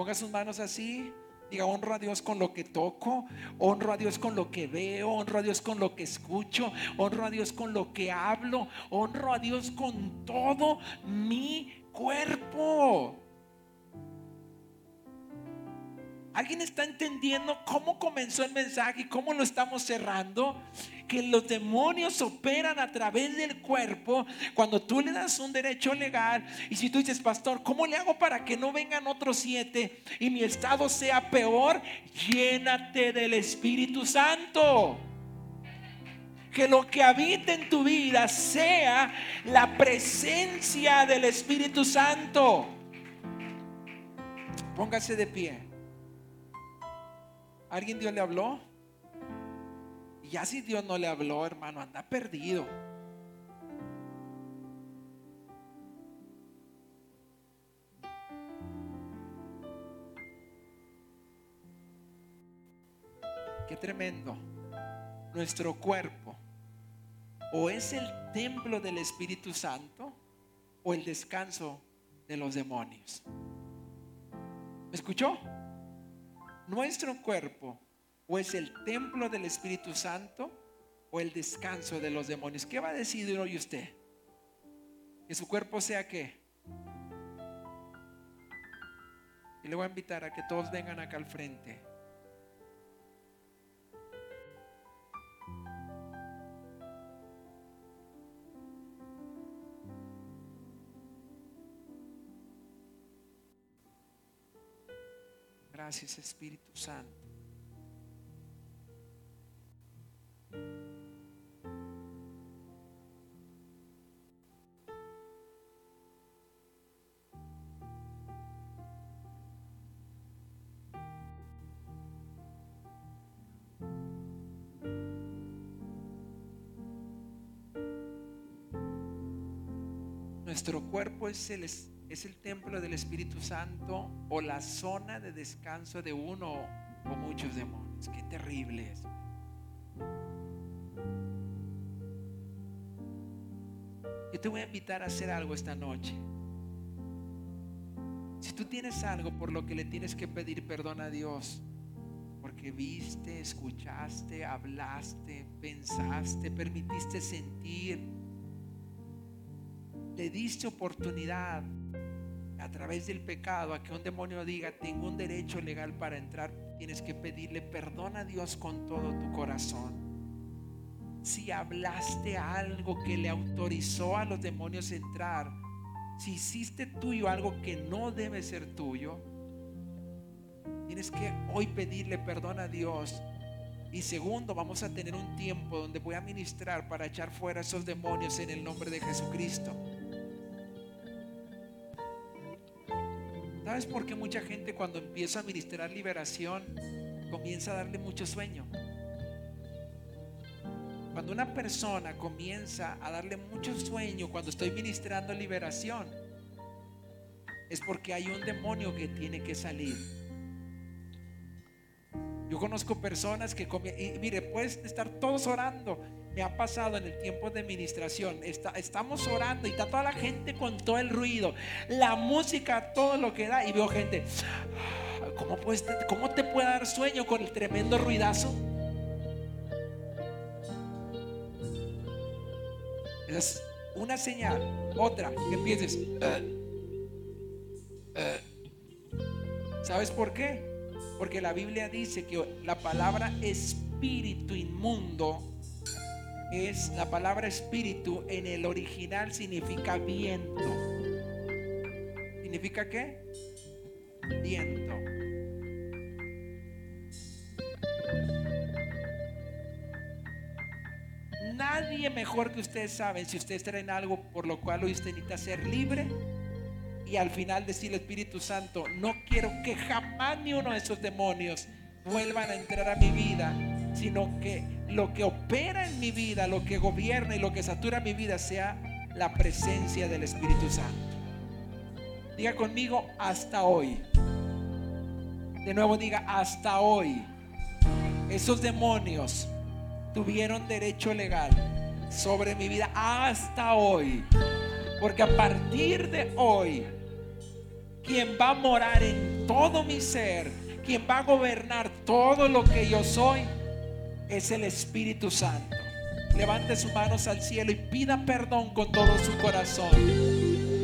Ponga sus manos así. Diga, honro a Dios con lo que toco, honro a Dios con lo que veo, honro a Dios con lo que escucho, honro a Dios con lo que hablo, honro a Dios con todo mi cuerpo. ¿Alguien está entendiendo cómo comenzó el mensaje y cómo lo estamos cerrando? Que los demonios operan a través del cuerpo cuando tú le das un derecho legal. Y si tú dices, pastor, ¿cómo le hago para que no vengan otros siete y mi estado sea peor? Llénate del Espíritu Santo. que lo que habita en tu vida sea la presencia del Espíritu Santo. Póngase de pie. ¿Alguien Dios le habló? Ya si Dios no le habló, hermano, anda perdido. Qué tremendo. Nuestro cuerpo o es el templo del Espíritu Santo o el descanso de los demonios. ¿Me escuchó? Nuestro cuerpo o es el templo del Espíritu Santo o el descanso de los demonios. ¿Qué va a decidir hoy usted? Que su cuerpo sea qué? Y le voy a invitar a que todos vengan acá al frente. Gracias Espíritu Santo. Nuestro cuerpo es el, es el templo del Espíritu Santo o la zona de descanso de uno o muchos demonios. Qué terrible es. Yo te voy a invitar a hacer algo esta noche. Si tú tienes algo por lo que le tienes que pedir perdón a Dios, porque viste, escuchaste, hablaste, pensaste, permitiste sentir, le diste oportunidad a través del pecado a que un demonio diga, tengo un derecho legal para entrar, tienes que pedirle perdón a Dios con todo tu corazón. Si hablaste algo que le autorizó a los demonios entrar, si hiciste tuyo algo que no debe ser tuyo, tienes que hoy pedirle perdón a Dios. Y segundo, vamos a tener un tiempo donde voy a ministrar para echar fuera esos demonios en el nombre de Jesucristo. ¿Sabes por qué mucha gente cuando empieza a ministrar liberación comienza a darle mucho sueño? Cuando una persona comienza a darle mucho sueño cuando estoy ministrando liberación, es porque hay un demonio que tiene que salir. Yo conozco personas que, y mire, puedes estar todos orando me ha pasado en el tiempo de administración. estamos orando y está toda la gente con todo el ruido, la música, todo lo que da. Y veo gente, ¿cómo, puedes, cómo te puede dar sueño con el tremendo ruidazo? Es una señal, otra, que empieces. Eh, eh". ¿Sabes por qué? Porque la Biblia dice que la palabra espíritu inmundo es la palabra espíritu en el original significa viento. ¿Significa qué? Viento. Nadie mejor que ustedes saben si ustedes traen algo por lo cual hoy usted necesita ser libre y al final decirle Espíritu Santo, no quiero que jamás ni uno de esos demonios vuelvan a entrar a mi vida, sino que lo que opera en mi vida, lo que gobierna y lo que satura mi vida sea la presencia del Espíritu Santo. Diga conmigo hasta hoy. De nuevo diga hasta hoy. Esos demonios tuvieron derecho legal sobre mi vida hasta hoy. Porque a partir de hoy, quien va a morar en todo mi ser, quien va a gobernar todo lo que yo soy, es el Espíritu Santo. Levante sus manos al cielo y pida perdón con todo su corazón.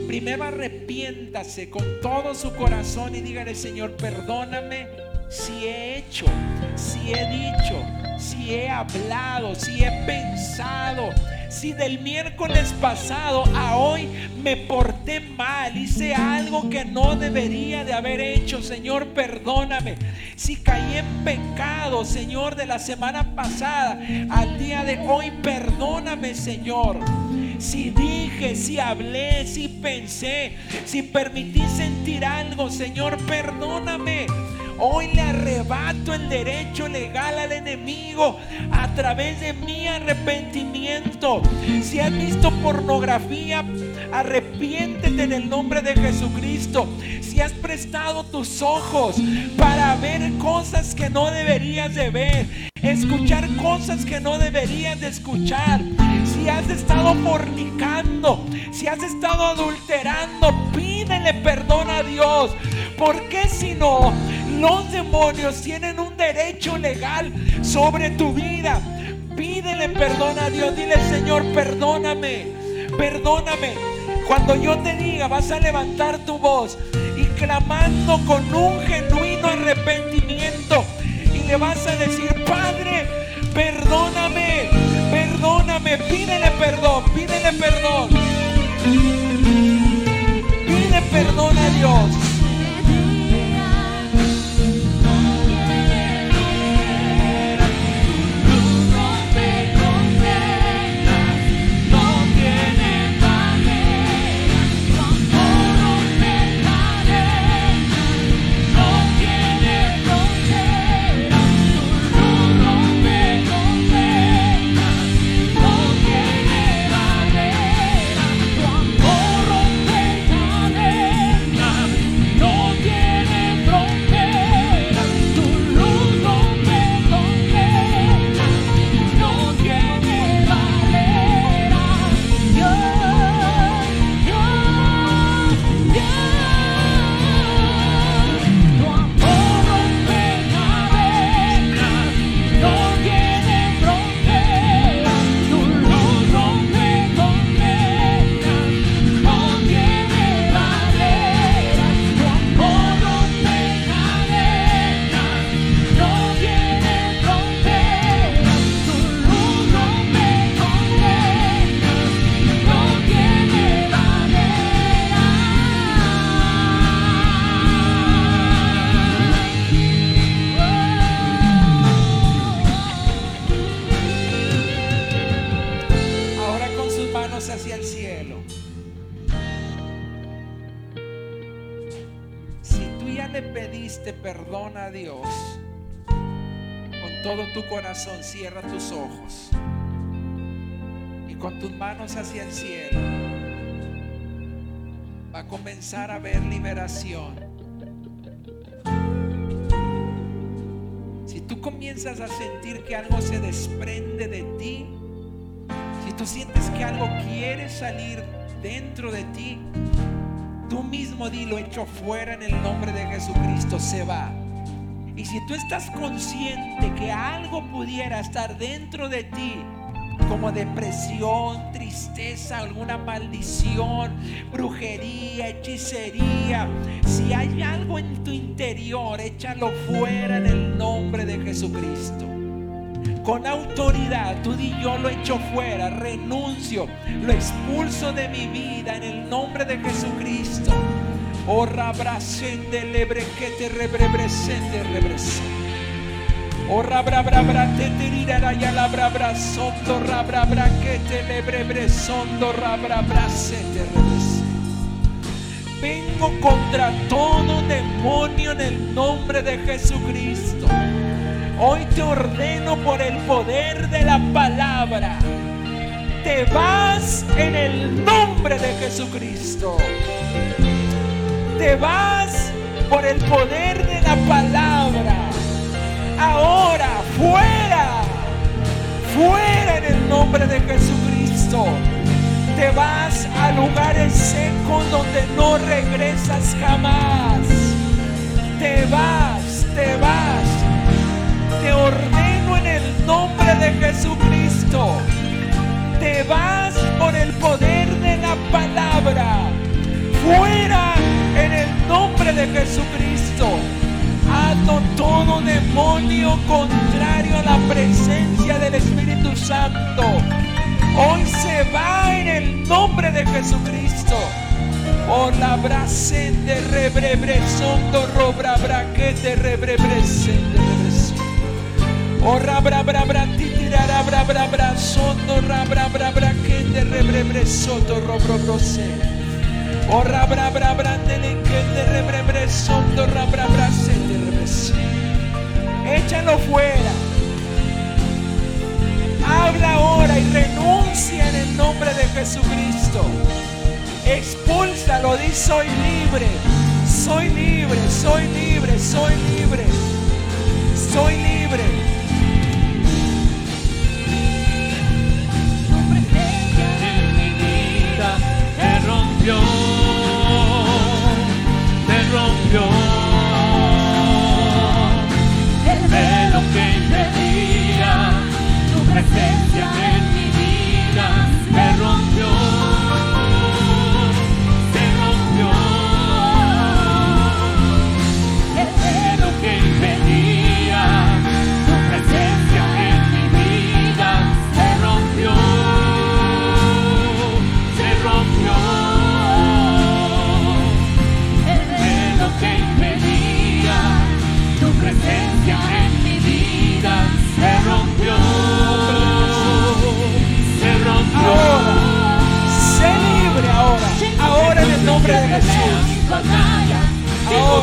Primero arrepiéntase con todo su corazón y dígale, Señor, perdóname si he hecho, si he dicho, si he hablado, si he pensado si del miércoles pasado a hoy me porté mal, hice algo que no debería de haber hecho, Señor, perdóname. Si caí en pecado, Señor, de la semana pasada al día de hoy, perdóname, Señor. Si dije, si hablé, si pensé, si permití sentir algo, Señor, perdóname. Hoy le arrebato el derecho legal al enemigo a través de mi arrepentimiento. Si has visto pornografía, arrepiéntete en el nombre de Jesucristo. Si has prestado tus ojos para ver cosas que no deberías de ver, escuchar cosas que no deberías de escuchar, si has estado fornicando, si has estado adulterando, pídele perdón a Dios. Porque si no, los demonios tienen un derecho legal sobre tu vida. Pídele perdón a Dios. Dile, Señor, perdóname. Perdóname. Cuando yo te diga, vas a levantar tu voz y clamando con un genuino arrepentimiento. Y le vas a decir, Padre, perdóname. Perdóname. Pídele perdón. Pídele perdón. Pide perdón a Dios. Fuera en el nombre de Jesucristo, se va. Y si tú estás consciente que algo pudiera estar dentro de ti, como depresión, tristeza, alguna maldición, brujería, hechicería. Si hay algo en tu interior, échalo fuera en el nombre de Jesucristo. Con autoridad, tú di yo lo echo fuera, renuncio, lo expulso de mi vida en el nombre de Jesucristo. Oh rabrasende lebre que te rebrebresende rebrese. Oh rabrabra te tirirá ya la brabra sondo rabrabra que te lebrebresondo rabrabra se te. Vengo contra todo demonio en el nombre de Jesucristo. Hoy te ordeno por el poder de la palabra. Te vas en el nombre de Jesucristo te vas por el poder de la palabra. Ahora, fuera, fuera en el nombre de Jesucristo. Te vas a lugares secos donde no regresas jamás. Te vas, te vas. Te ordeno en el nombre de Jesucristo. Te vas por el poder de la palabra. Fuera en el nombre de Jesucristo. Ato todo demonio contrario a la presencia del Espíritu Santo. Hoy se va en el nombre de Jesucristo. Oh la brasende rebrebre sondo robra braquete rebrebre sende Oh rabra bra bra titirara bra bra bra sondo rabra bra braquete rebrebre soto robro brose. Oh rabra bra bra delinquente rebrebre sondo rabra bra. Échalo fuera. Habla ahora y renuncia en el nombre de Jesucristo. Expúlsalo, di soy libre, soy libre, soy libre, soy libre, soy libre.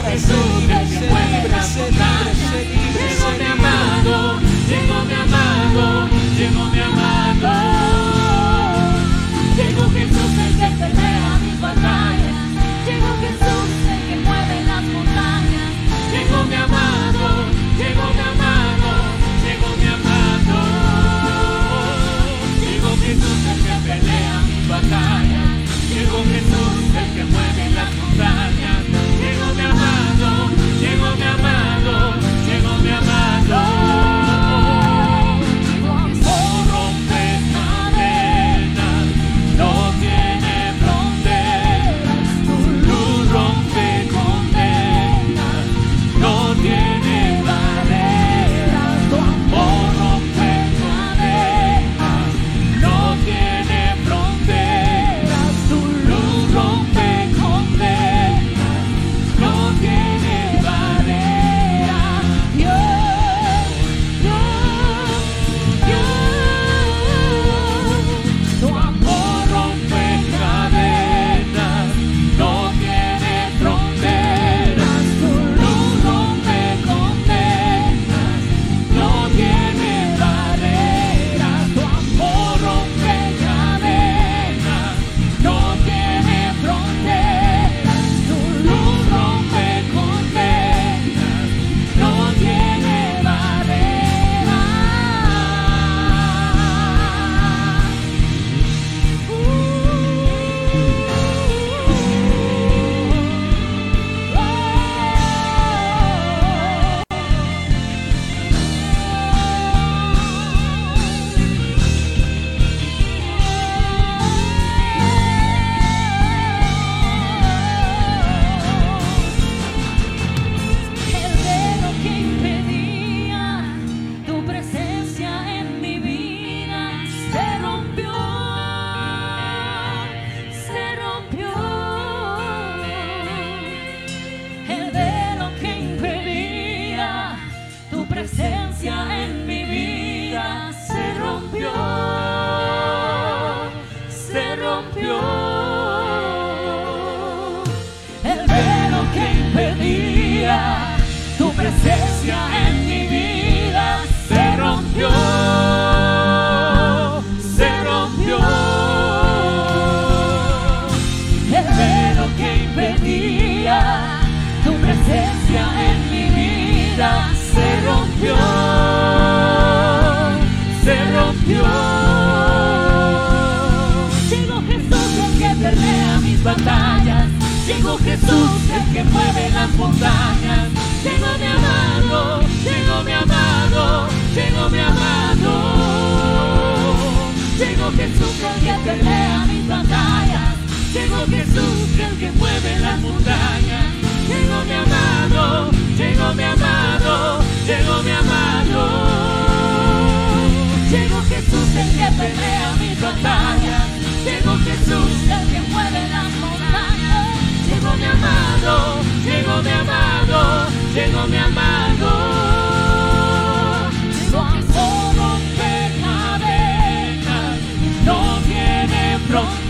Sé libre, Llegó mi amado, llegó mi amado. Llegó Jesús el que pelea mis batallas. Llegó Jesús el que mueve las montañas. Llegó mi amado, llegó mi amado, llegó mi amado. Llegó Jesús el que pelea mis batallas. Llegó Jesús el que mueve las montañas. Llegó mi amado, llegó mi amado, llegó mi amado.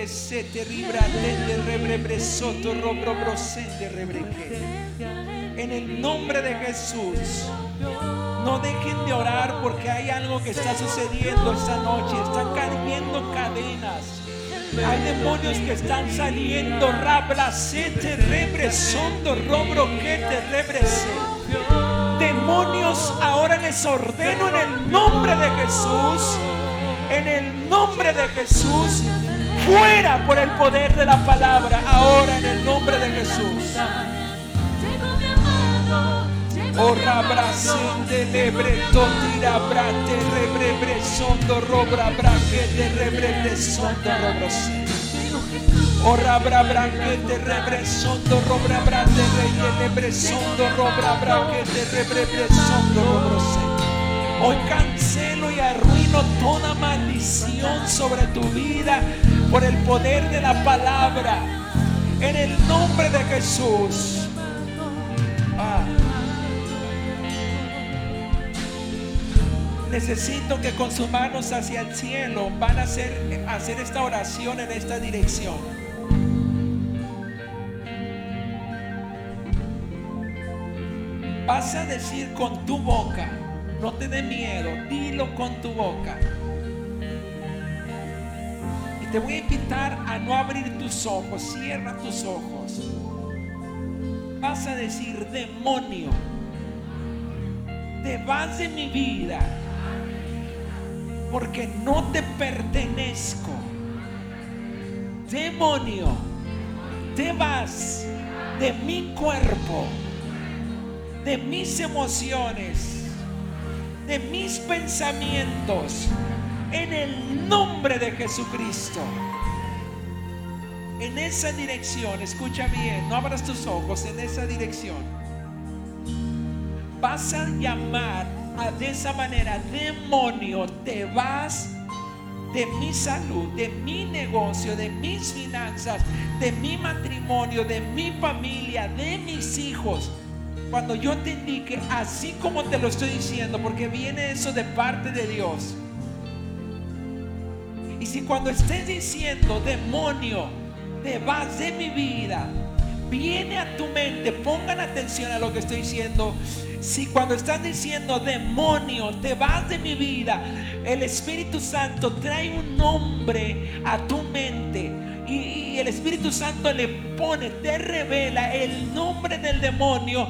rebresete, rebrebresoto, rebreque. En el nombre de Jesús. No dejen de orar porque hay algo que está sucediendo esta noche. Están cayendo cadenas. Hay demonios que están saliendo. Rabracete, rebresondo, robroquete, rebrese. Demonios, ahora les ordeno en el nombre de Jesús. En el nombre de Jesús. Fuera por el poder de la palabra. Ahora en el nombre de Jesús. Llegó mi amado, llegó O mi rabracende lebre totira brate rebrebre sondo robra braquete rebrebre sondo robrose. O rabra braquete rebre sondo robra brate reye lebre sondo robra braquete rebrebre sondo robrose. Hoy cancelo y arruino toda maldición sobre tu vida por el poder de la palabra. En el nombre de Jesús. Ah. Necesito que con sus manos hacia el cielo van a hacer, hacer esta oración en esta dirección. Vas a decir con tu boca, no te dé miedo, dilo con tu boca. Te voy a invitar a no abrir tus ojos, cierra tus ojos. Vas a decir, demonio, te vas de mi vida porque no te pertenezco. Demonio, te vas de mi cuerpo, de mis emociones, de mis pensamientos, en el nombre de Jesucristo. En esa dirección, escucha bien, no abras tus ojos, en esa dirección vas a llamar a de esa manera, demonio, te vas de mi salud, de mi negocio, de mis finanzas, de mi matrimonio, de mi familia, de mis hijos. Cuando yo te indique, así como te lo estoy diciendo, porque viene eso de parte de Dios. Y si cuando estés diciendo, demonio, te vas de mi vida, viene a tu mente, pongan atención a lo que estoy diciendo, Si cuando estás diciendo demonio, te vas de mi vida, el Espíritu Santo trae un nombre a tu mente y, y el Espíritu Santo le pone, te revela el nombre del demonio,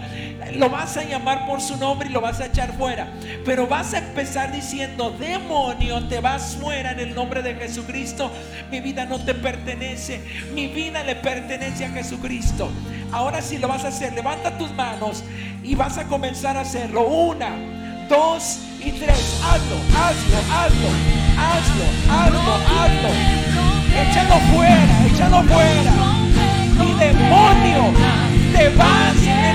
lo vas a llamar por su nombre y lo vas a echar fuera. Pero vas a empezar diciendo, demonio, te vas fuera en el nombre de Jesucristo. Mi vida no te pertenece, mi vida le pertenece a Jesucristo. Ahora sí lo vas a hacer, levanta tus manos y vas a comenzar a hacerlo. Una, dos y tres. Hazlo, hazlo, hazlo, hazlo, hazlo, hazlo. Échalo fuera, échalo fuera. Y demonio, te vas